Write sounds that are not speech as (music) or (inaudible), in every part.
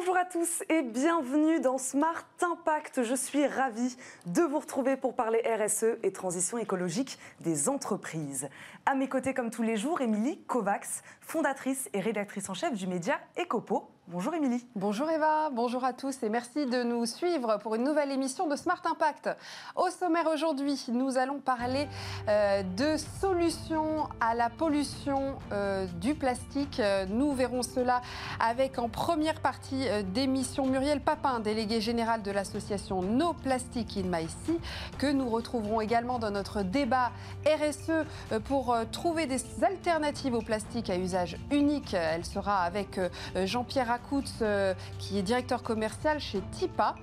Bonjour à tous et bienvenue dans Smart Impact. Je suis ravie de vous retrouver pour parler RSE et transition écologique des entreprises. À mes côtés, comme tous les jours, Émilie Kovacs, fondatrice et rédactrice en chef du média Ecopo. Bonjour Émilie. Bonjour Eva, bonjour à tous et merci de nous suivre pour une nouvelle émission de Smart Impact. Au sommaire aujourd'hui, nous allons parler euh, de solutions à la pollution euh, du plastique. Nous verrons cela avec en première partie euh, d'émission Muriel Papin, déléguée générale de l'association No Plastic in My Sea, que nous retrouverons également dans notre débat RSE pour trouver des alternatives au plastique à usage unique. Elle sera avec Jean-Pierre euh, qui est directeur commercial chez TIPA.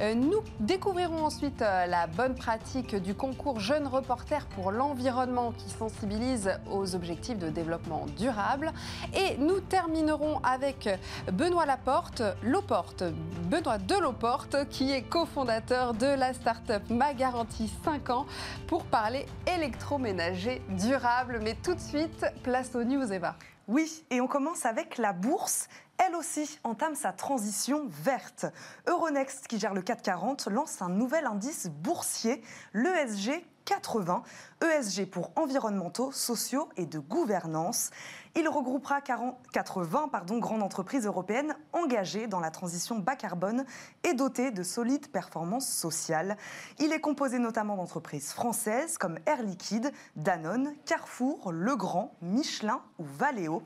Euh, nous découvrirons ensuite euh, la bonne pratique du concours Jeunes Reporters pour l'environnement qui sensibilise aux objectifs de développement durable. Et nous terminerons avec Benoît Laporte, Loporte, Benoît Deloporte, qui est cofondateur de la start-up Ma Garantie 5 ans pour parler électroménager durable. Mais tout de suite, place aux news, Eva. Oui, et on commence avec la bourse elle aussi entame sa transition verte. Euronext, qui gère le 440, lance un nouvel indice boursier, l'ESG 80, ESG pour environnementaux, sociaux et de gouvernance. Il regroupera 80 pardon, grandes entreprises européennes engagées dans la transition bas carbone et dotées de solides performances sociales. Il est composé notamment d'entreprises françaises comme Air Liquide, Danone, Carrefour, Legrand, Michelin ou Valeo.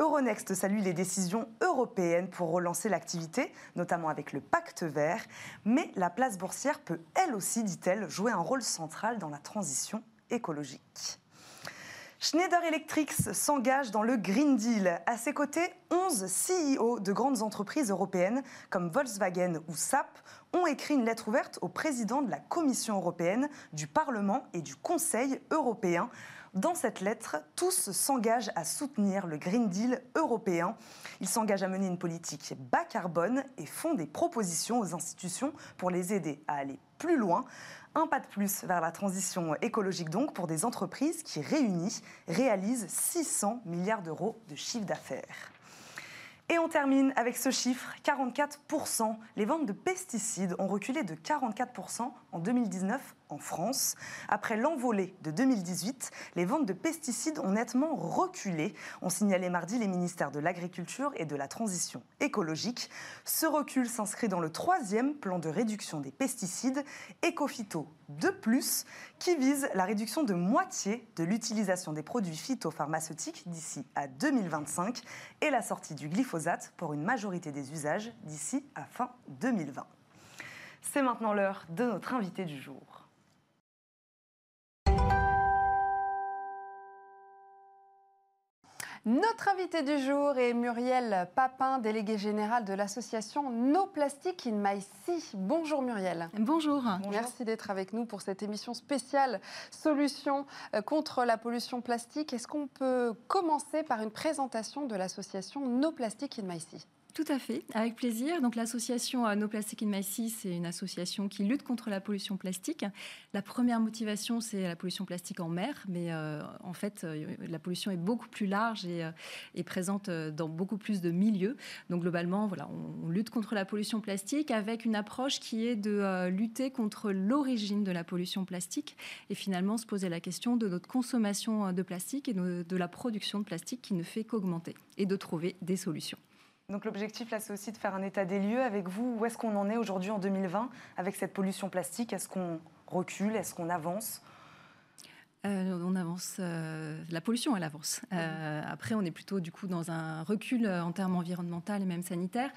Euronext salue les décisions européennes pour relancer l'activité, notamment avec le pacte vert, mais la place boursière peut elle aussi, dit-elle, jouer un rôle central dans la transition écologique. Schneider Electric s'engage dans le Green Deal. À ses côtés, 11 CEO de grandes entreprises européennes comme Volkswagen ou SAP ont écrit une lettre ouverte au président de la Commission européenne, du Parlement et du Conseil européen dans cette lettre, tous s'engagent à soutenir le Green Deal européen. Ils s'engagent à mener une politique bas carbone et font des propositions aux institutions pour les aider à aller plus loin. Un pas de plus vers la transition écologique donc pour des entreprises qui réunissent, réalisent 600 milliards d'euros de chiffre d'affaires. Et on termine avec ce chiffre, 44%. Les ventes de pesticides ont reculé de 44% en 2019 en France. Après l'envolée de 2018, les ventes de pesticides ont nettement reculé, ont signalé mardi les ministères de l'Agriculture et de la Transition écologique. Ce recul s'inscrit dans le troisième plan de réduction des pesticides, Ecofito de plus, qui vise la réduction de moitié de l'utilisation des produits phytopharmaceutiques d'ici à 2025 et la sortie du glyphosate pour une majorité des usages d'ici à fin 2020. C'est maintenant l'heure de notre invité du jour. Notre invité du jour est Muriel Papin, déléguée générale de l'association No Plastic in My Sea. Bonjour Muriel. Bonjour. Merci d'être avec nous pour cette émission spéciale Solutions euh, contre la pollution plastique. Est-ce qu'on peut commencer par une présentation de l'association No Plastic in My Sea? Tout à fait, avec plaisir. Donc l'association euh, No Plastic in My Sea, c'est une association qui lutte contre la pollution plastique. La première motivation, c'est la pollution plastique en mer, mais euh, en fait, euh, la pollution est beaucoup plus large et est présente dans beaucoup plus de milieux. Donc globalement, voilà, on, lutte contre la pollution plastique avec une approche qui est de lutter contre l'origine de la pollution plastique et finalement se poser la question de notre consommation de plastique et de la production de plastique qui ne fait qu'augmenter et de trouver des solutions. Donc l'objectif là, c'est aussi de faire un état des lieux avec vous. Où est-ce qu'on en est aujourd'hui en 2020 avec cette pollution plastique? Est-ce qu'on recule? Est-ce qu'on avance? Euh, on avance, euh, la pollution, elle avance. Euh, après, on est plutôt du coup dans un recul en termes environnementaux et même sanitaires.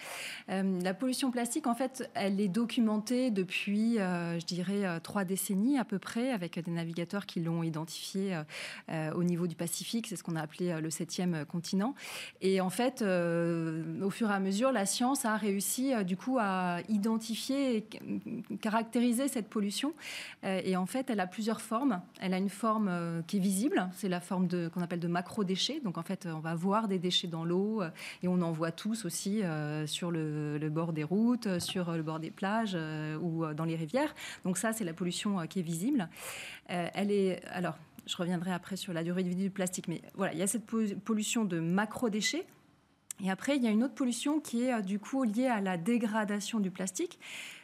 la pollution plastique, en fait, elle est documentée depuis, je dirais, trois décennies à peu près, avec des navigateurs qui l'ont identifiée au niveau du Pacifique. C'est ce qu'on a appelé le septième continent. Et en fait, au fur et à mesure, la science a réussi du coup à identifier et caractériser cette pollution. et en fait, elle a plusieurs formes. Elle a une forme euh, qui est visible, c'est la forme qu'on appelle de macro-déchets. Donc en fait, on va voir des déchets dans l'eau euh, et on en voit tous aussi euh, sur le, bord des routes, sur le bord des plages ou dans les rivières. Donc ça, c'est la pollution qui est visible. elle est alors. Je reviendrai après sur la durée de vie du plastique, mais voilà, il y a cette pollution de macro-déchets Et après, il y a une autre pollution qui est du coup liée à la dégradation du plastique.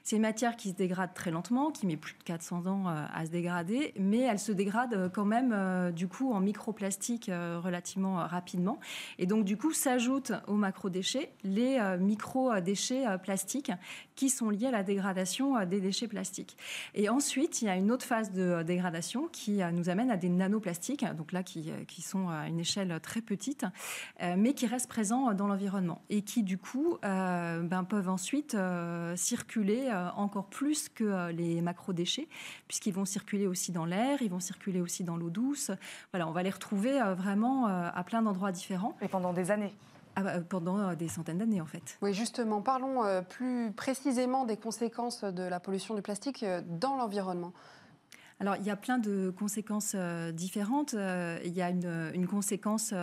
C'est une matière qui se dégrade très lentement, qui met plus de 400 ans euh, à se dégrader, mais elle se dégrade euh, quand même euh, du coup en microplastique relativement rapidement. Et donc du coup s'ajoutent aux macrodéchets les micro-déchets plastiques qui sont liés à la dégradation des déchets plastiques. Et ensuite, il y a une autre phase de dégradation qui nous amène à des nanoplastiques, donc là qui, sont à une échelle très petite, mais qui restent présents dans l'environnement et qui du coup ben, peuvent ensuite circuler encore plus que euh, les macro-déchets, puisqu'ils vont circuler aussi dans l'air, ils vont circuler aussi dans l'eau douce. Voilà, on va les retrouver euh, vraiment à plein d'endroits différents. Et pendant des années ah bah, pendant des centaines d'années en fait. Oui, justement, parlons plus précisément des conséquences de la pollution du plastique dans l'environnement. Alors, il y a plein de conséquences différentes. il y a une, une conséquence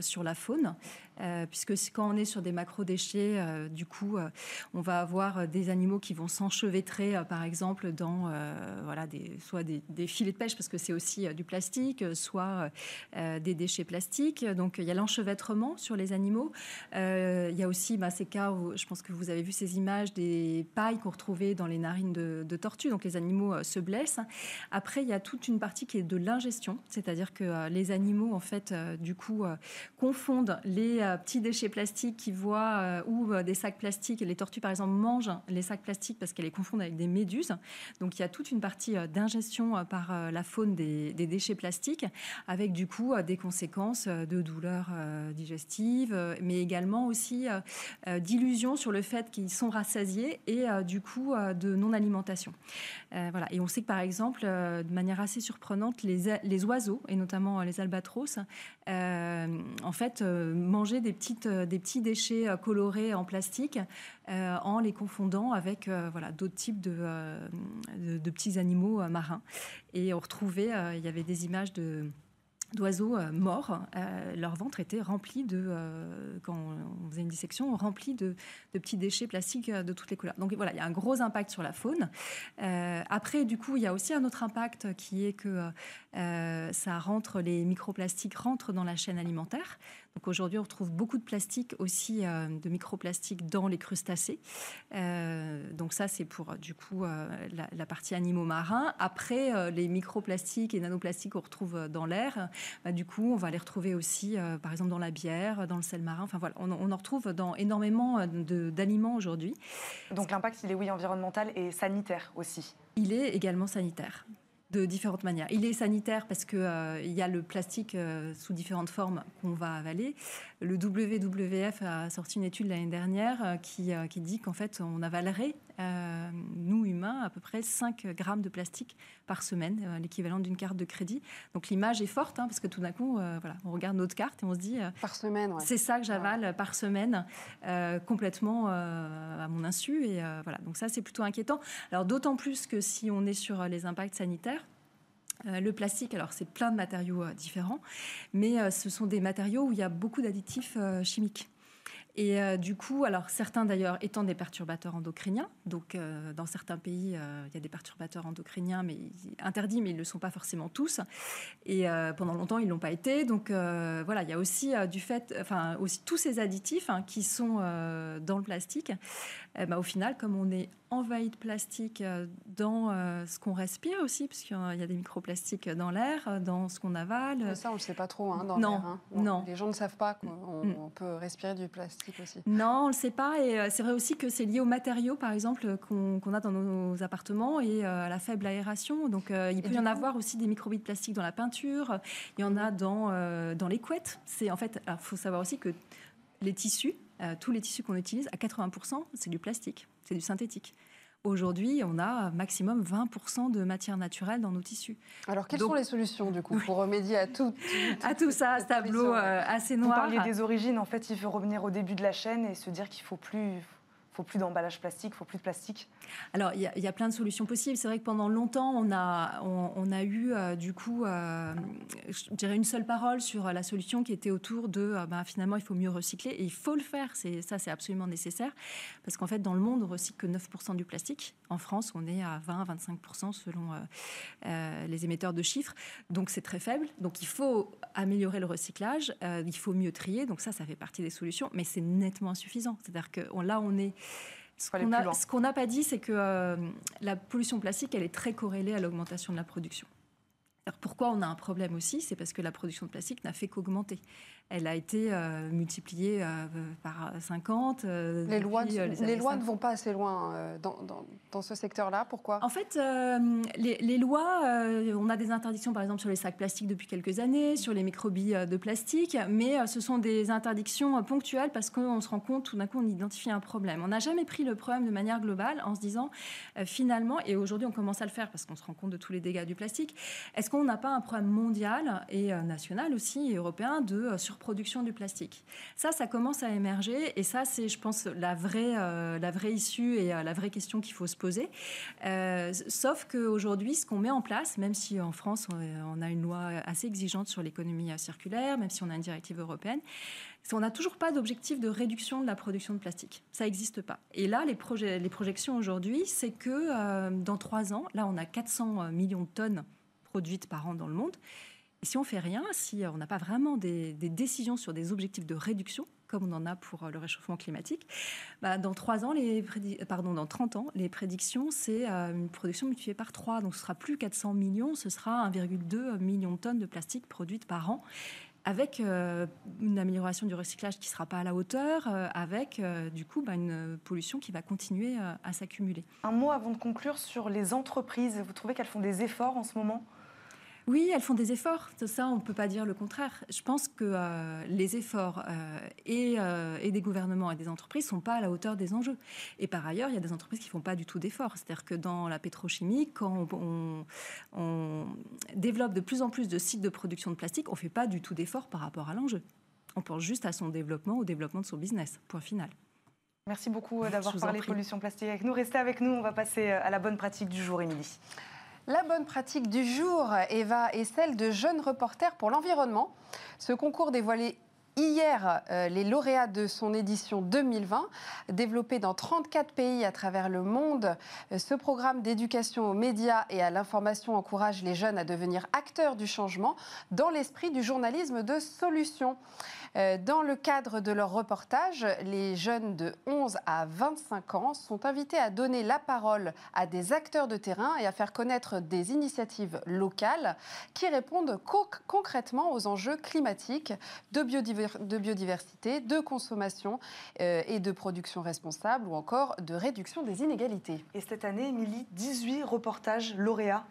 sur la faune. Euh, puisque quand on est sur des macro-déchets, euh, du coup, euh, on va avoir des animaux qui vont s'enchevêtrer, par exemple, dans voilà, des, soit des, filets de pêche, parce que c'est aussi du plastique, soit des déchets plastiques. Donc, il y a l'enchevêtrement sur les animaux. il y a aussi bah, ces cas où, je pense que vous avez vu ces images des pailles qu'on retrouvait dans les narines de, de tortues, donc les animaux se blessent. Après, il y a toute une partie qui est de l'ingestion, c'est-à-dire que les animaux, en fait, du coup, confondent les petits déchets plastiques qui voient euh, ou euh, des sacs plastiques. Les tortues, par exemple, mangent les sacs plastiques parce qu'elles les confondent avec des méduses. Donc il y a toute une partie euh, d'ingestion par la faune des, déchets plastiques, avec du coup des conséquences de douleurs digestives, mais également aussi d'illusions sur le fait qu'ils sont rassasiés et du coup de non-alimentation. voilà. Et on sait que par exemple, de manière assez surprenante, les, les oiseaux, et notamment les albatros, en fait, manger des, petites, euh, des petits déchets euh, colorés en plastique euh, en les confondant avec voilà, d'autres types de, de, petits animaux marins. Et on retrouvait, il y avait des images d'oiseaux morts. leur ventre était rempli de, quand on faisait une dissection, rempli de, de, petits déchets plastiques de toutes les couleurs. Donc voilà, il y a un gros impact sur la faune. après, du coup, il y a aussi un autre impact qui est que ça rentre, les microplastiques rentrent dans la chaîne alimentaire. Donc aujourd'hui, on retrouve beaucoup de plastique aussi, euh, de microplastiques dans les crustacés. Euh, donc ça, c'est pour du coup euh, la, partie animaux marins. Après, les microplastiques et nanoplastiques qu'on retrouve dans l'air, bah, du coup, on va les retrouver aussi, par exemple, dans la bière, dans le sel marin. Enfin voilà, on, on en retrouve dans énormément d'aliments aujourd'hui. Donc l'impact, il est oui environnemental et sanitaire aussi. Il est également sanitaire de différentes manières. Il est sanitaire parce qu'il euh, y a le plastique euh, sous différentes formes qu'on va avaler. Le WWF a sorti une étude l'année dernière euh, qui, qui dit qu'en fait, on avalerait, nous humains, à peu près 5 grammes de plastique par semaine, l'équivalent d'une carte de crédit. Donc l'image est forte hein, parce que tout d'un coup, voilà, on regarde notre carte et on se dit par semaine, c'est ça que j'avale par semaine, complètement à mon insu. Et voilà, donc ça, c'est plutôt inquiétant. Alors d'autant plus que si on est sur les impacts sanitaires, euh, le plastique, alors c'est plein de matériaux euh, différents, mais euh, ce sont des matériaux où il y a beaucoup d'additifs chimiques. Et du coup, alors certains d'ailleurs étant des perturbateurs endocriniens, donc dans certains pays, il y a des perturbateurs endocriniens mais interdits, mais ils ne le sont pas forcément tous. Et pendant longtemps, ils l'ont pas été. Donc voilà, il y a aussi du fait, enfin aussi tous ces additifs hein, qui sont dans le plastique. Eh ben, au final, comme on est envahi de plastique euh, dans euh, ce qu'on respire aussi, parce qu'il y a des microplastiques dans l'air, euh, dans ce qu'on avale. ça, on ne le sait pas trop hein, dans l'air. Hein. Non. Les gens ne savent pas qu'on mm. peut respirer du plastique aussi. Non, on ne le sait pas. Et c'est vrai aussi que c'est lié aux matériaux, par exemple, qu'on a dans nos appartements et à la faible aération. Donc, il peut y en avoir aussi des microbilles de plastique dans la peinture. Il y en a dans, dans les couettes. C'est en fait, il faut savoir aussi que les tissus, tous les tissus qu'on utilise, à 80%, c'est du plastique, c'est du synthétique. Aujourd'hui, on a maximum 20% de matière naturelle dans nos tissus. Alors, quelles sont les solutions, du coup, (laughs) pour remédier à tout, (laughs) à tout ça, ce tableau euh, assez noir Vous parliez des origines. En fait, il faut revenir au début de la chaîne et se dire qu'il faut plus faut plus d'emballage plastique, faut plus de plastique Alors, il y, a plein de solutions possibles. C'est vrai que pendant longtemps, on a, on, a eu euh, du coup, euh, je dirais une seule parole sur la solution qui était autour de, euh, ben, finalement, il faut mieux recycler et il faut le faire. C'est ça, c'est absolument nécessaire parce qu'en fait, dans le monde, on recycle que 9% du plastique. En France, on est à 20-25% selon les émetteurs de chiffres. Donc, c'est très faible. Donc, il faut améliorer le recyclage. il faut mieux trier. Donc, ça, ça fait partie des solutions, mais c'est nettement insuffisant. C'est-à-dire que là, on est ce qu'on n'a pas dit, c'est que euh, la pollution plastique, elle est très corrélée à l'augmentation de la production. Alors pourquoi on a un problème aussi C'est parce que la production de plastique n'a fait qu'augmenter elle a été euh, multipliée euh, par 50. Euh, les lois, les, lois ne vont pas assez loin dans, dans, ce secteur-là. Pourquoi? En fait, les, les, lois, on a des interdictions par exemple sur les sacs plastiques depuis quelques années, sur les microbilles de plastique, mais ce sont des interdictions ponctuelles parce qu'on se rend compte, tout d'un coup, on identifie un problème. On n'a jamais pris le problème de manière globale en se disant finalement, et aujourd'hui on commence à le faire parce qu'on se rend compte de tous les dégâts du plastique, est-ce qu'on n'a pas un problème mondial et national aussi, et européen, de sur production du plastique. Ça, ça commence à émerger et ça, c'est, je pense, la vraie, euh, la vraie issue et euh, la vraie question qu'il faut se poser. Euh, sauf qu'aujourd'hui, ce qu'on met en place, même si en France, on a une loi assez exigeante sur l'économie circulaire, même si on a une directive européenne, on n'a toujours pas d'objectif de réduction de la production de plastique. Ça n'existe pas. Et là, les, projets, les projections aujourd'hui, c'est que dans trois ans, là, on a 400 millions de tonnes produites par an dans le monde. Et si on fait rien, si on n'a pas vraiment des, décisions sur des objectifs de réduction, comme on en a pour le réchauffement climatique, bah, dans trois ans, les pardon, dans 30 ans, les prédictions, c'est euh, une production multipliée par 3. Donc ce sera plus 400 millions, ce sera 1,2 million de tonnes de plastique produites par an avec euh, une amélioration du recyclage qui ne sera pas à la hauteur, euh, avec du coup bah, une pollution qui va continuer à s'accumuler. Un mot avant de conclure sur les entreprises. Vous trouvez qu'elles font des efforts en ce moment? Oui, elles font des efforts. Ça, on ne peut pas dire le contraire. Je pense que euh, les efforts euh, euh, et, des gouvernements et des entreprises ne sont pas à la hauteur des enjeux. Et par ailleurs, il y a des entreprises qui ne font pas du tout d'efforts. C'est-à-dire que dans la pétrochimie, quand on, on, développe de plus en plus de sites de production de plastique, on ne fait pas du tout d'efforts par rapport à l'enjeu. On pense juste à son développement, au développement de son business. Point final. Merci beaucoup d'avoir parlé pollution plastique avec nous. Restez avec nous, on va passer à la bonne pratique du jour, Émilie. La bonne pratique du jour, Eva, est celle de jeunes reporters pour l'environnement. Ce concours dévoilé hier euh, les lauréats de son édition 2020, développé dans 34 pays à travers le monde. Euh, ce programme d'éducation aux médias et à l'information encourage les jeunes à devenir acteurs du changement dans l'esprit du journalisme de solution. Euh, dans le cadre de leur reportage, les jeunes de 11 à 25 ans sont invités à donner la parole à des acteurs de terrain et à faire connaître des initiatives locales qui répondent concrètement aux enjeux climatiques, de, biodiversité, de consommation euh, et de production responsable ou encore de réduction des inégalités. Et cette année, Émilie, 18 reportages lauréats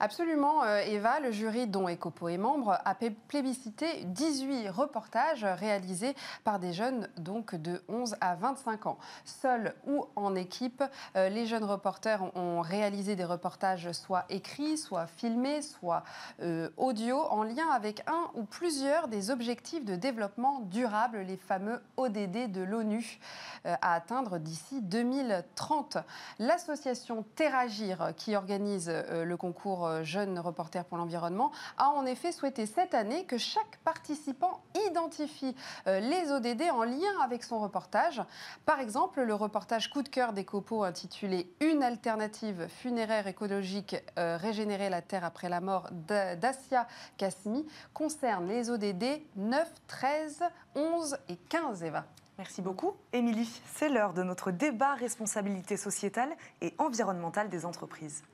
Absolument, euh, Eva, le jury dont Ecopo est membre a plébiscité 18 reportages réalisés par des jeunes donc de 11 à 25 ans. Seuls ou en équipe, euh, les jeunes reporters ont réalisé des reportages soit écrits, soit filmés, soit euh, audio en lien avec un ou plusieurs des objectifs de développement durable, les fameux ODD de l'ONU, à atteindre d'ici 2030. L'association Terragir, qui organise le concours euh, Jeunes Reporters pour l'Environnement, a en effet souhaité cette année que chaque participant identifie euh, les ODD en lien avec son reportage. Par exemple, le reportage coup de cœur des copeaux intitulé Une alternative funéraire écologique, euh, régénérer la Terre après la mort d'Asia Kasmi concerne les ODD 9, 13, 11 et 15, Eva. Merci beaucoup. Émilie, c'est l'heure de notre débat responsabilité sociétale et environnementale des entreprises.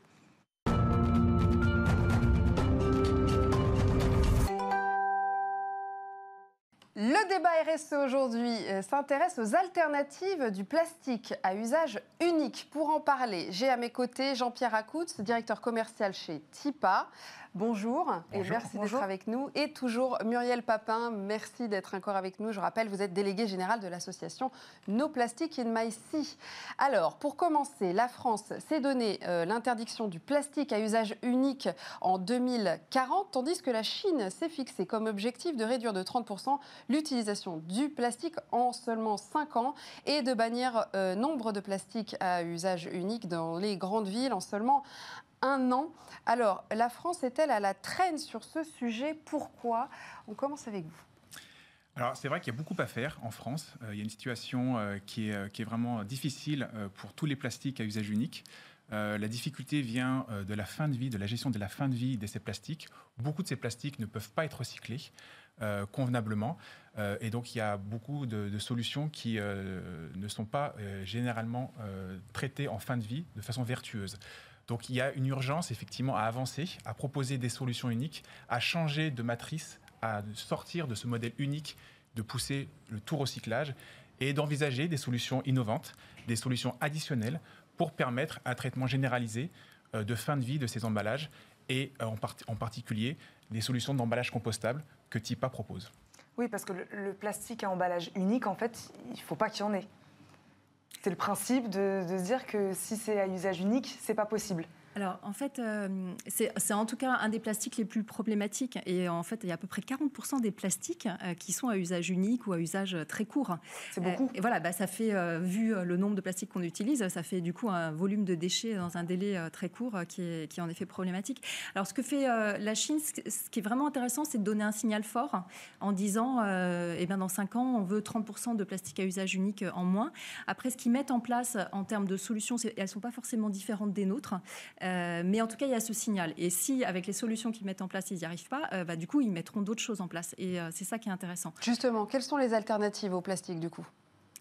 Le débat RSE aujourd'hui euh, s'intéresse aux alternatives du plastique à usage unique. Pour en parler, j'ai à mes côtés Jean-Pierre Acoutz, directeur commercial chez TIPA. Bonjour, et merci d'être avec nous. Et toujours Muriel Papin, merci d'être encore avec nous. Je rappelle, vous êtes délégué général de l'association No Plastic in My Sea. Alors, pour commencer, la France s'est donné euh, l'interdiction du plastique à usage unique en 2040, tandis que la Chine s'est fixé comme objectif de réduire de 30% l'utilisation du plastique en seulement 5 ans et de bannir euh, nombre de plastiques à usage unique dans les grandes villes en seulement un an. Alors, la France est-elle à la traîne sur ce sujet? Pourquoi? On commence avec vous. Alors c'est vrai qu'il y a beaucoup à faire en France. Euh, il y a une situation euh, qui, est, qui, est, vraiment difficile pour tous les plastiques à usage unique. la difficulté vient de la fin de vie, de la gestion de la fin de vie de ces plastiques. Beaucoup de ces plastiques ne peuvent pas être recyclés. Euh, convenablement. Euh, et donc, il y a beaucoup de, solutions qui euh, ne sont pas généralement traitées en fin de vie de façon vertueuse. Donc, il y a une urgence, effectivement, à avancer, à proposer des solutions uniques, à changer de matrice, à sortir de ce modèle unique, de pousser le tout recyclage et d'envisager des solutions innovantes, des solutions additionnelles pour permettre un traitement généralisé de fin de vie de ces emballages et en, en particulier des solutions d'emballage compostable que TIPA propose. Oui, parce que le, plastique à emballage unique, en fait, il ne faut pas qu'il y en ait. C'est le principe de, dire que si c'est à usage unique, c'est pas possible. Alors, en fait, euh, c'est en tout cas un des plastiques les plus problématiques. Et en fait, il y a à peu près 40% des plastiques euh, qui sont à usage unique ou à usage très court. C'est beaucoup. Euh, et voilà, bah, ça fait, vu le nombre de plastiques qu'on utilise, ça fait du coup un volume de déchets dans un délai très court qui est, qui est en effet problématique. Alors, ce que fait la Chine, ce qui est vraiment intéressant, c'est de donner un signal fort en disant, eh bien, dans 5 ans, on veut 30% de plastique à usage unique en moins. Après, ce qu'ils mettent en place en termes de solutions, elles ne sont pas forcément différentes des nôtres. Euh, mais en tout cas, il y a ce signal. Et si, avec les solutions qu'ils mettent en place, ils n'y arrivent pas, euh, bah, du coup, ils mettront d'autres choses en place. Et euh, c'est ça qui est intéressant. Justement, quelles sont les alternatives au plastique, du coup?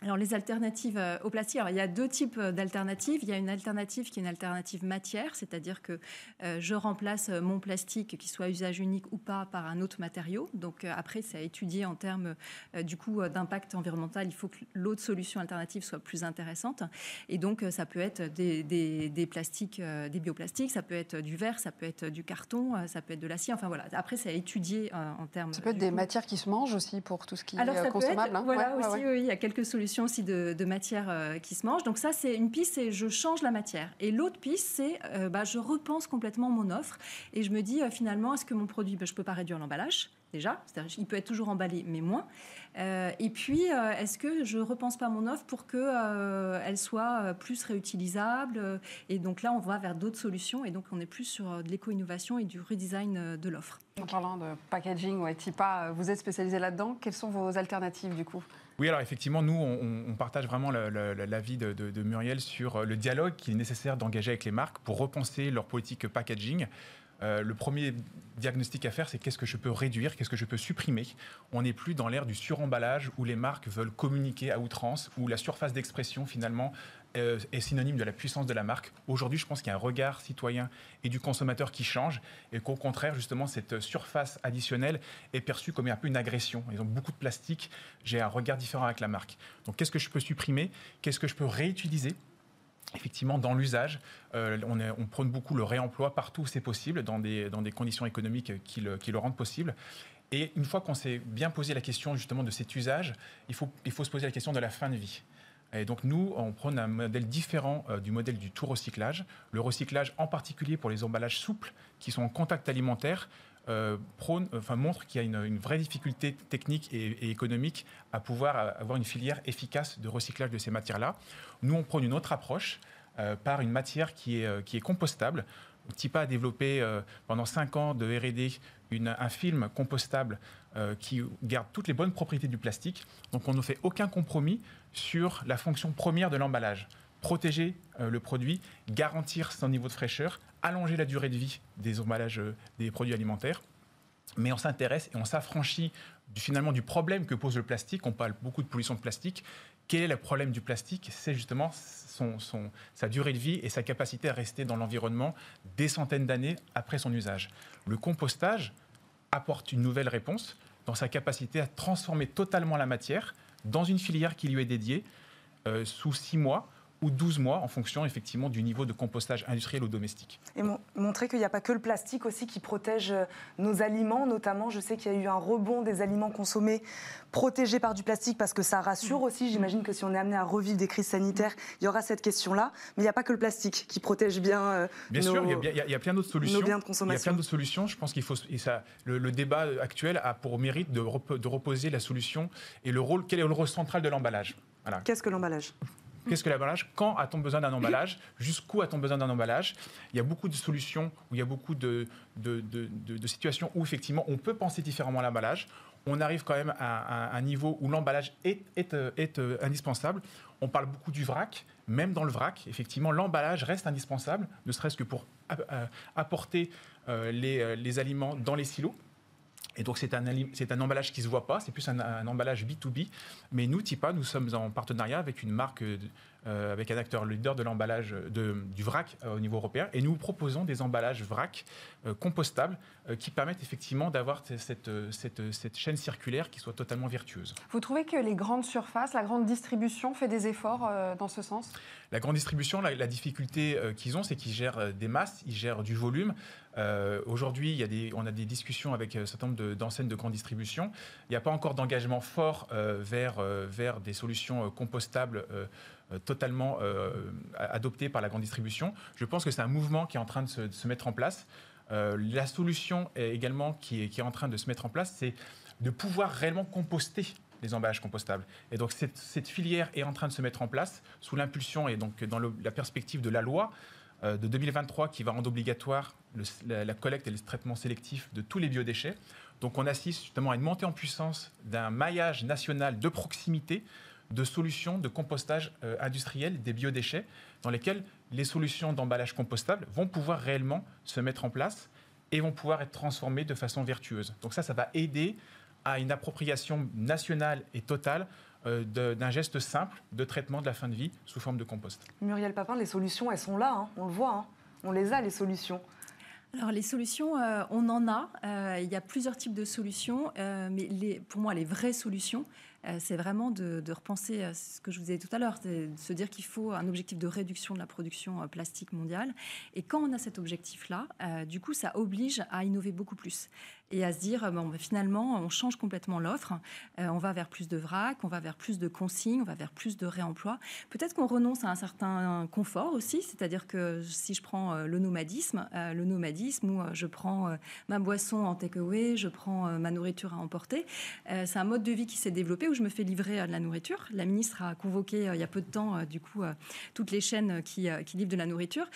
Alors les alternatives euh, au plastique, il y a deux types euh, d'alternatives. Il y a une alternative qui est une alternative matière, c'est-à-dire que euh, je remplace mon plastique, qu'il soit usage unique ou pas, par un autre matériau. Donc après, c'est à étudier en termes du coup d'impact environnemental. Il faut que l'autre solution alternative soit plus intéressante. Et donc ça peut être des, des, plastiques, des bioplastiques, ça peut être du verre, ça peut être du carton, ça peut être de l'acier. Enfin voilà. Après, c'est à étudier en termes. Ça peut être des matières qui se mangent aussi pour tout ce qui est consommable. Hein. voilà aussi, oui, il y a quelques solutions aussi de, matière euh, qui se mange. Donc ça, c'est une piste, c'est je change la matière. Et l'autre piste, c'est euh, bah, je repense complètement mon offre et je me dis euh, finalement, est-ce que mon produit, bah, je peux pas réduire l'emballage? Déjà, il peut être toujours emballé, mais moins. et puis, est-ce que je repense pas mon offre pour que elle soit plus réutilisable Et donc là, on va vers d'autres solutions, et donc on est plus sur de l'éco-innovation et du redesign de l'offre. En parlant de packaging, ouais, TIPA, vous êtes spécialisé là-dedans. Quelles sont vos alternatives du coup? Oui, alors effectivement, nous, on, partage vraiment l'avis de, de, Muriel sur euh, le dialogue qu'il est nécessaire d'engager avec les marques pour repenser leur politique packaging. Euh, le premier diagnostic à faire, c'est qu'est-ce que je peux réduire, qu'est-ce que je peux supprimer. On n'est plus dans l'ère du suremballage où les marques veulent communiquer à outrance, où la surface d'expression finalement euh, est synonyme de la puissance de la marque. Aujourd'hui, je pense qu'il y a un regard citoyen et du consommateur qui change et qu'au contraire, justement, cette surface additionnelle est perçue comme un peu une agression. Ils ont beaucoup de plastique, j'ai un regard différent avec la marque. Donc, qu'est-ce que je peux supprimer? Qu'est-ce que je peux réutiliser? Effectivement, dans l'usage, euh, on, prône beaucoup le réemploi partout où c'est possible, dans des, dans des conditions économiques qui le, qui le rendent possible. Et une fois qu'on s'est bien posé la question justement de cet usage, il faut, il faut se poser la question de la fin de vie. Et donc nous, on prône un modèle différent euh, du modèle du tout recyclage. Le recyclage, en particulier pour les emballages souples qui sont en contact alimentaire, euh, enfin, montre qu'il y a une, vraie difficulté technique et, économique à pouvoir euh, avoir une filière efficace de recyclage de ces matières-là. Nous, on prône une autre approche par une matière qui est, qui est compostable. TIPA a développé pendant 5 ans de R&D un film compostable qui garde toutes les bonnes propriétés du plastique. Donc on ne fait aucun compromis sur la fonction première de l'emballage. Protéger euh, le produit, garantir son niveau de fraîcheur, allonger la durée de vie des emballages euh, des produits alimentaires. Mais on s'intéresse et on s'affranchit finalement du problème que pose le plastique. On parle beaucoup de pollution de plastique. Quel est le problème du plastique? C'est justement sa durée de vie et sa capacité à rester dans l'environnement des centaines d'années après son usage. Le compostage apporte une nouvelle réponse dans sa capacité à transformer totalement la matière dans une filière qui lui est dédiée euh, sous six mois ou 12 mois en fonction effectivement du niveau de compostage industriel ou domestique. Et montrer qu'il n'y a pas que le plastique aussi qui protège euh, nos aliments, notamment je sais qu'il y a eu un rebond des aliments consommés protégés par du plastique parce que ça rassure aussi. J'imagine que si on est amené à revivre des crises sanitaires, il y aura cette question-là. Mais il n'y a pas que le plastique qui protège bien. Euh, bien sûr, il y, a, plein d'autres solutions. Nos biens de consommation. Il y a plein d'autres solutions. Je pense qu'il faut. Et ça, le, débat actuel a pour mérite de, de reposer la solution et le rôle. Quel est le rôle central de l'emballage voilà. Qu'est-ce que l'emballage? Qu'est-ce que l'emballage? Quand a-t-on besoin d'un emballage? Jusqu'où a-t-on besoin d'un emballage? Il y a beaucoup de solutions, où il y a beaucoup de, situations où effectivement on peut penser différemment l'emballage. On arrive quand même à, un niveau où l'emballage est, euh, indispensable. On parle beaucoup du vrac. Même dans le vrac, effectivement, l'emballage reste indispensable, ne serait-ce que pour euh, apporter euh, les aliments dans les silos. Et donc, c'est un, un, emballage qui ne se voit pas, c'est plus un, emballage B2B. Mais nous, TIPA, nous sommes en partenariat avec une marque, euh, avec un acteur leader de l'emballage du vrac euh, au niveau européen. Et nous proposons des emballages vrac euh, compostables qui permettent effectivement d'avoir cette, cette, cette, chaîne circulaire qui soit totalement vertueuse. Vous trouvez que les grandes surfaces, la grande distribution fait des efforts dans ce sens? La grande distribution, la, la difficulté qu'ils ont, c'est qu'ils gèrent des masses, ils gèrent du volume. Euh, aujourd'hui, on a des discussions avec un certain nombre d'enseignes de, grande distribution. Il n'y a pas encore d'engagement fort euh, vers, euh, vers des solutions compostables totalement adoptées par la grande distribution. Je pense que c'est un mouvement qui est en train de se, mettre en place. la solution également qui est en train de se mettre en place, c'est de pouvoir réellement composter les emballages compostables. Et donc cette, filière est en train de se mettre en place sous l'impulsion et donc dans la perspective de la loi de 2023 qui va rendre obligatoire la, collecte et le traitement sélectif de tous les biodéchets. Donc on assiste justement à une montée en puissance d'un maillage national de proximité de solutions de compostage euh, industriel des biodéchets dans lesquelles les solutions d'emballage compostable vont pouvoir réellement se mettre en place et vont pouvoir être transformées de façon vertueuse. Donc ça, ça va aider à une appropriation nationale et totale euh, d'un geste simple de traitement de la fin de vie sous forme de compost. Muriel Papin, les solutions, elles sont là, hein. on le voit, hein. on les a, les solutions. Alors les solutions, euh, on en a. Euh, il y a plusieurs types de solutions, euh, mais les, pour moi, les vraies solutions, c'est vraiment de, repenser ce que je vous disais tout à l'heure, de se dire qu'il faut un objectif de réduction de la production plastique mondiale. Et quand on a cet objectif-là, du coup, ça oblige à innover beaucoup plus et à se dire bon, finalement, on change complètement l'offre, euh, on va vers plus de vrac, on va vers plus de consignes, on va vers plus de réemploi. Peut-être qu'on renonce à un certain confort aussi, c'est-à-dire que si je prends euh, le nomadisme, euh, le nomadisme où je prends ma boisson en takeaway, je prends ma nourriture à emporter, c'est un mode de vie qui s'est développé où je me fais livrer de la nourriture. La ministre a convoqué il y a peu de temps, du coup, toutes les chaînes qui, livrent de la nourriture.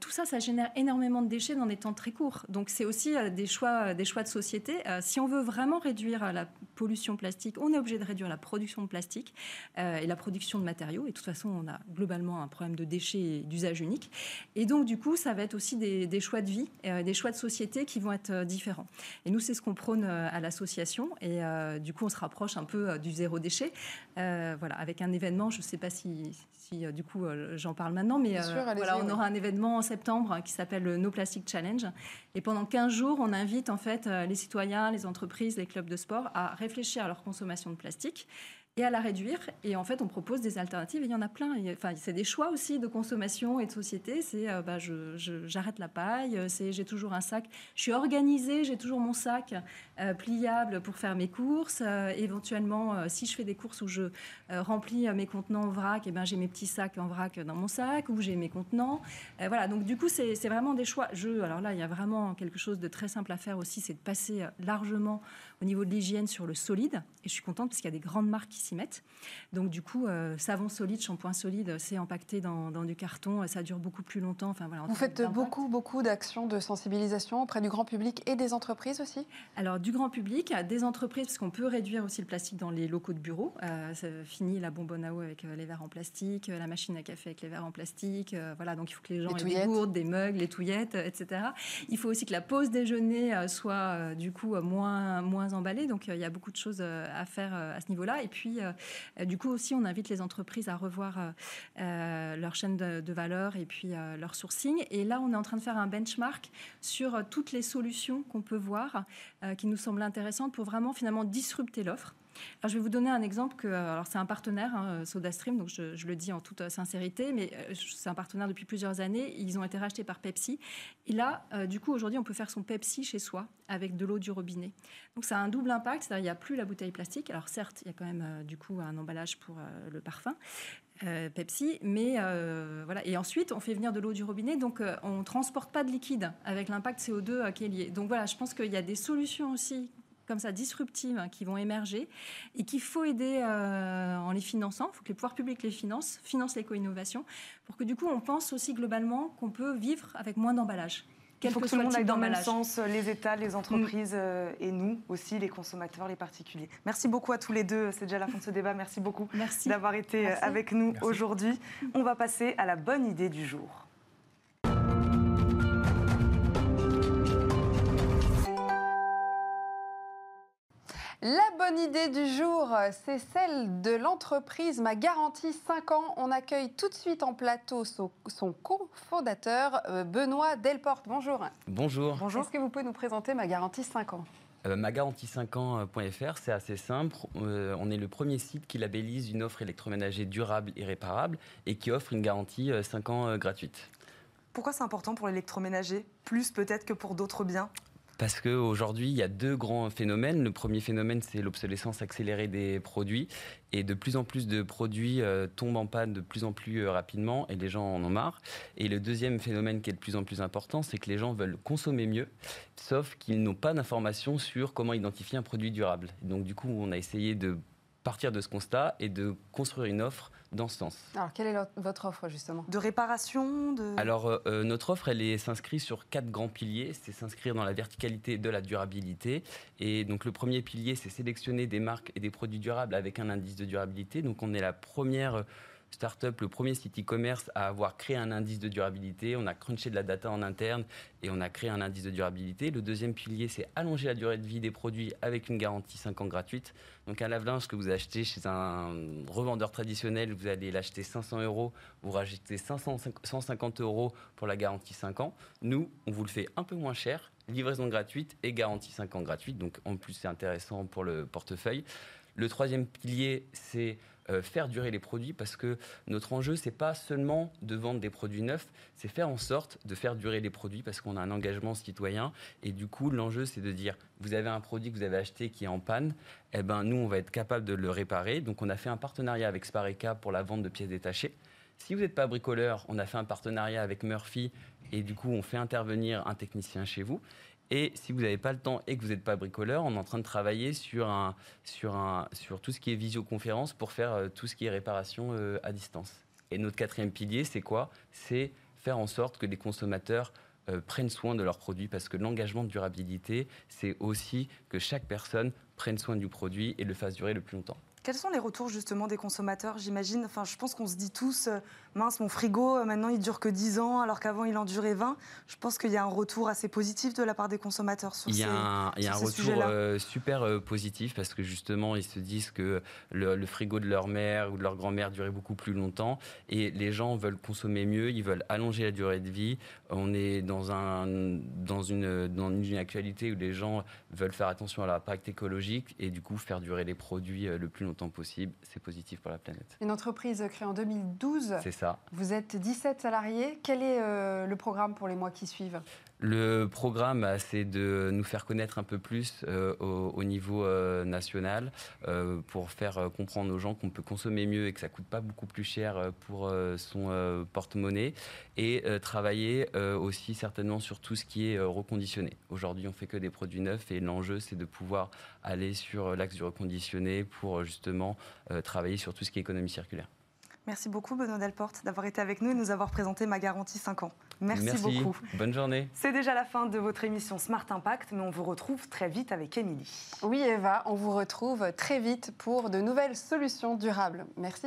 tout ça, ça génère énormément de déchets dans des temps très courts. Donc c'est aussi des choix, des choix de société, euh, si on veut vraiment réduire la pollution plastique, on est obligé de réduire la production de plastique euh, et la production de matériaux. Et de toute façon, on a globalement un problème de déchets d'usage unique. Et donc, du coup, ça va être aussi des, choix de vie, euh, des choix de société qui vont être différents. Et nous, c'est ce qu'on prône à l'association. Et du coup, on se rapproche un peu du zéro déchet. voilà, avec un événement, je ne sais pas si, si du coup j'en parle maintenant, mais voilà, on aura un événement en septembre qui s'appelle le No Plastic Challenge. Et pendant 15 jours, on invite en fait les citoyens, les entreprises, les clubs de sport à réfléchir à leur consommation de plastique et à la réduire. Et en fait, on propose des alternatives. Et il y en a plein. Enfin, c'est des choix aussi de consommation et de société. C'est euh, bah, j'arrête la paille. C'est j'ai toujours un sac. Je suis organisée. J'ai toujours mon sac euh, pliable pour faire mes courses. Euh, éventuellement, si je fais des courses où je remplis mes contenants en vrac, et eh ben j'ai mes petits sacs en vrac dans mon sac ou j'ai mes contenants. voilà. Donc du coup, c'est vraiment des choix. Je, alors là, il y a vraiment quelque chose de très simple à faire aussi, c'est de passer largement au niveau de l'hygiène sur le solide. Et je suis contente parce qu'il y a des grandes marques qui s'y mettent. Donc du coup, euh, savon solide, shampoing solide, c'est empaqueté dans, du carton, ça dure beaucoup plus longtemps. Enfin, voilà, Vous faites beaucoup, beaucoup d'actions de sensibilisation auprès du grand public et des entreprises aussi? Alors du grand public, des entreprises, parce qu'on peut réduire aussi le plastique dans les locaux de bureau. Euh, ça finit la bonbonne à eau avec euh, les verres en plastique, la machine à café avec les verres en plastique. voilà, donc il faut que les gens aient des gourdes, des mugs, les touillettes, etc. Il faut aussi que la pause déjeuner soit du coup moins, moins emballé. Donc, euh, il y a beaucoup de choses euh, à faire euh, à ce niveau-là. Et puis, du coup, aussi, on invite les entreprises à revoir leur chaîne de, valeur et puis leur sourcing. Et là, on est en train de faire un benchmark sur toutes les solutions qu'on peut voir qui nous semblent intéressantes pour vraiment, finalement, disrupter l'offre. Alors, je vais vous donner un exemple. Que, alors, c'est un partenaire, hein, SodaStream, donc je, le dis en toute sincérité, mais c'est un partenaire depuis plusieurs années. Ils ont été rachetés par Pepsi. Et là, du coup, aujourd'hui, on peut faire son Pepsi chez soi avec de l'eau du robinet. Donc, ça a un double impact, c'est-à-dire il n'y a plus la bouteille plastique. Alors, certes, il y a quand même du coup un emballage pour le parfum, euh, Pepsi, mais euh, voilà. Et ensuite, on fait venir de l'eau du robinet, donc euh, on transporte pas de liquide avec l'impact CO2 qui est lié. Donc voilà, je pense qu'il y a des solutions aussi comme ça disruptives hein, qui vont émerger et qu'il faut aider en les finançant. Il faut que les pouvoirs publics les financent, financent l'éco-innovation, pour que du coup on pense aussi globalement qu'on peut vivre avec moins d'emballage. Il faut que, tout le monde aille dans le même sens, les États, les entreprises mm. et nous aussi, les consommateurs, les particuliers. Merci beaucoup à tous les deux. C'est déjà la fin de ce débat. Merci beaucoup d'avoir été avec nous aujourd'hui. On va passer à la bonne idée du jour. La bonne idée du jour, c'est celle de l'entreprise Ma Garantie 5 ans. On accueille tout de suite en plateau son, cofondateur, euh, Benoît Delporte. Bonjour. Bonjour. Bonjour. Est-ce que vous pouvez nous présenter Ma Garantie 5 ans? Euh, ma garantie 5 ans.fr, c'est assez simple. Euh, on est le premier site qui labellise une offre électroménager durable et réparable et qui offre une garantie 5 ans gratuite. Pourquoi c'est important pour l'électroménager, plus peut-être que pour d'autres biens? Parce qu'aujourd'hui, il y a deux grands phénomènes. Le premier phénomène, c'est l'obsolescence accélérée des produits. Et de plus en plus de produits euh, tombent en panne de plus en plus euh, rapidement et les gens en ont marre. Et le deuxième phénomène qui est de plus en plus important, c'est que les gens veulent consommer mieux, sauf qu'ils n'ont pas d'informations sur comment identifier un produit durable. Donc du coup, on a essayé de partir de ce constat et de construire une offre dans ce sens. Alors, quelle est votre offre justement? De réparation de... Alors, euh, euh, notre offre, elle est s'inscrit sur quatre grands piliers. C'est s'inscrire dans la verticalité de la durabilité. Et donc, le premier pilier, c'est sélectionner des marques et des produits durables avec un indice de durabilité. Donc, on est la première startup, le premier site e-commerce à avoir créé un indice de durabilité. On a crunché de la data en interne et on a créé un indice de durabilité. Le deuxième pilier, c'est allonger la durée de vie des produits avec une garantie 5 ans gratuite. Donc un lave-linge que vous achetez chez un revendeur traditionnel, vous allez l'acheter 500 euros, vous rajoutez 150 euros pour la garantie 5 ans. Nous, on vous le fait un peu moins cher, livraison gratuite et garantie 5 ans gratuite. Donc en plus, c'est intéressant pour le portefeuille. Le troisième pilier, c'est euh, faire durer les produits parce que notre enjeu, c'est pas seulement de vendre des produits neufs, c'est faire en sorte de faire durer les produits parce qu'on a un engagement citoyen. Et du coup, l'enjeu, c'est de dire, vous avez un produit que vous avez acheté qui est en panne, eh ben, nous, on va être capable de le réparer. Donc, on a fait un partenariat avec Spareka pour la vente de pièces détachées. Si vous n'êtes pas bricoleur, on a fait un partenariat avec Murphy et du coup, on fait intervenir un technicien chez vous. Et si vous n'avez pas le temps et que vous n'êtes pas bricoleur, on est en train de travailler sur, un, sur, un, sur tout ce qui est visioconférence pour faire euh, tout ce qui est réparation euh, à distance. Et notre quatrième pilier, c'est quoi? C'est faire en sorte que les consommateurs euh, prennent soin de leurs produits parce que l'engagement de durabilité, c'est aussi que chaque personne prenne soin du produit et le fasse durer le plus longtemps. Quels sont les retours justement des consommateurs J'imagine, enfin, je pense qu'on se dit tous, euh, mince, mon frigo, euh, maintenant il dure que 10 ans, alors qu'avant il en durait 20. Je pense qu'il y a un retour assez positif de la part des consommateurs sur Il y a un, il y a un retour euh, super positif parce que justement ils se disent que le, frigo de leur mère ou de leur grand-mère durait beaucoup plus longtemps et les gens veulent consommer mieux, ils veulent allonger la durée de vie. On est dans, un, dans, une, dans une actualité où les gens veulent faire attention à l'impact écologique et du coup faire durer les produits le plus longtemps possible, c'est positif pour la planète. Une entreprise créée en 2012. C'est ça. Vous êtes 17 salariés. Quel est euh, le programme pour les mois qui suivent? Le programme, c'est de nous faire connaître un peu plus euh, au, niveau euh, national euh, pour faire comprendre aux gens qu'on peut consommer mieux et que ça coûte pas beaucoup plus cher pour son porte-monnaie et travailler aussi certainement sur tout ce qui est reconditionné. Aujourd'hui, on fait que des produits neufs et l'enjeu, c'est de pouvoir aller sur l'axe du reconditionné pour justement travailler sur tout ce qui est économie circulaire. Merci beaucoup, Benoît Delporte, d'avoir été avec nous et nous avoir présenté ma garantie 5 ans. Merci, Merci. beaucoup. Bonne journée. C'est déjà la fin de votre émission Smart Impact, mais on vous retrouve très vite avec Émilie. Oui, Eva, on vous retrouve très vite pour de nouvelles solutions durables. Merci.